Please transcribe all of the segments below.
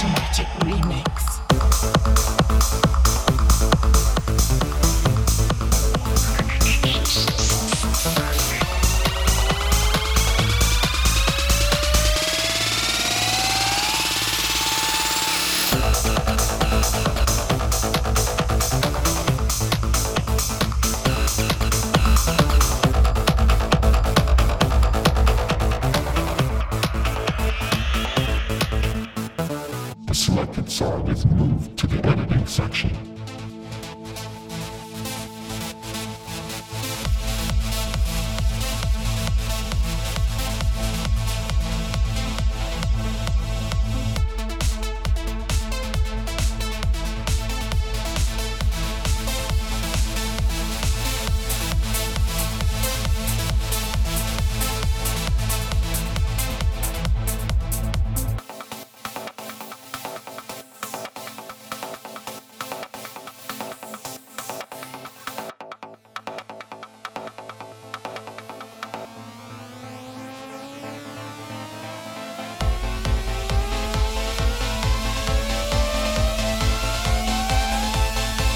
Somatic Remix. Let's move to the editing section.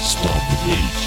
Stop the.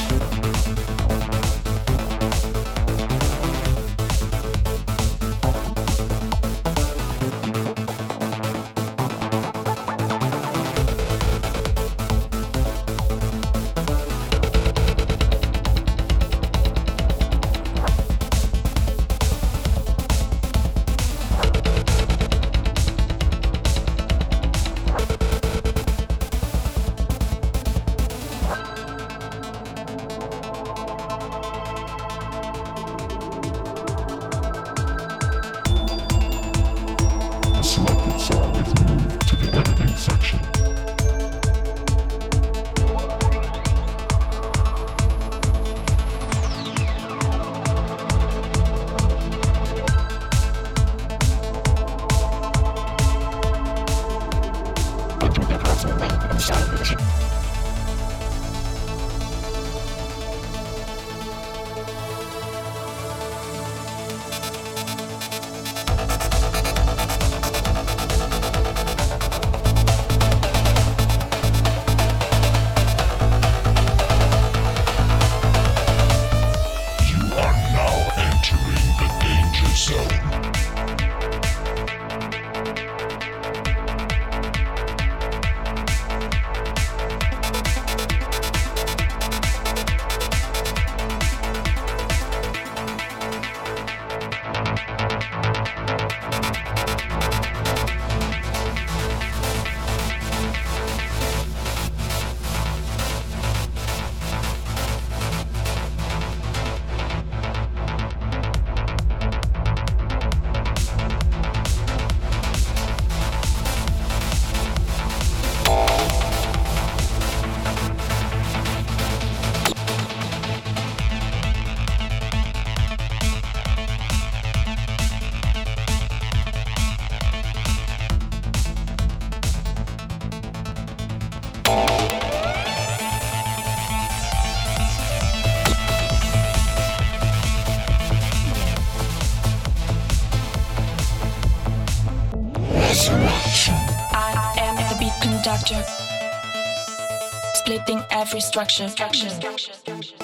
Thank. I am the beat conductor, splitting every structure. structure, structure, structure.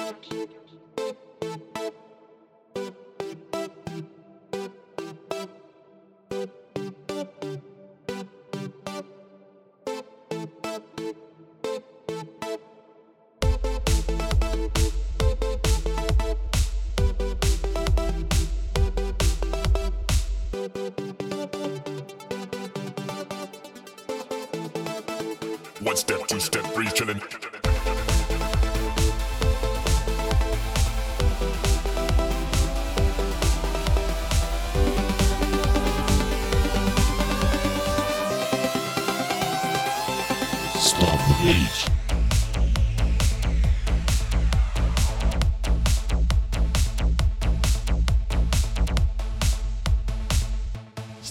Thank you. One step, two step, three, chillin'. Stop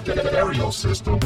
the Stereo system.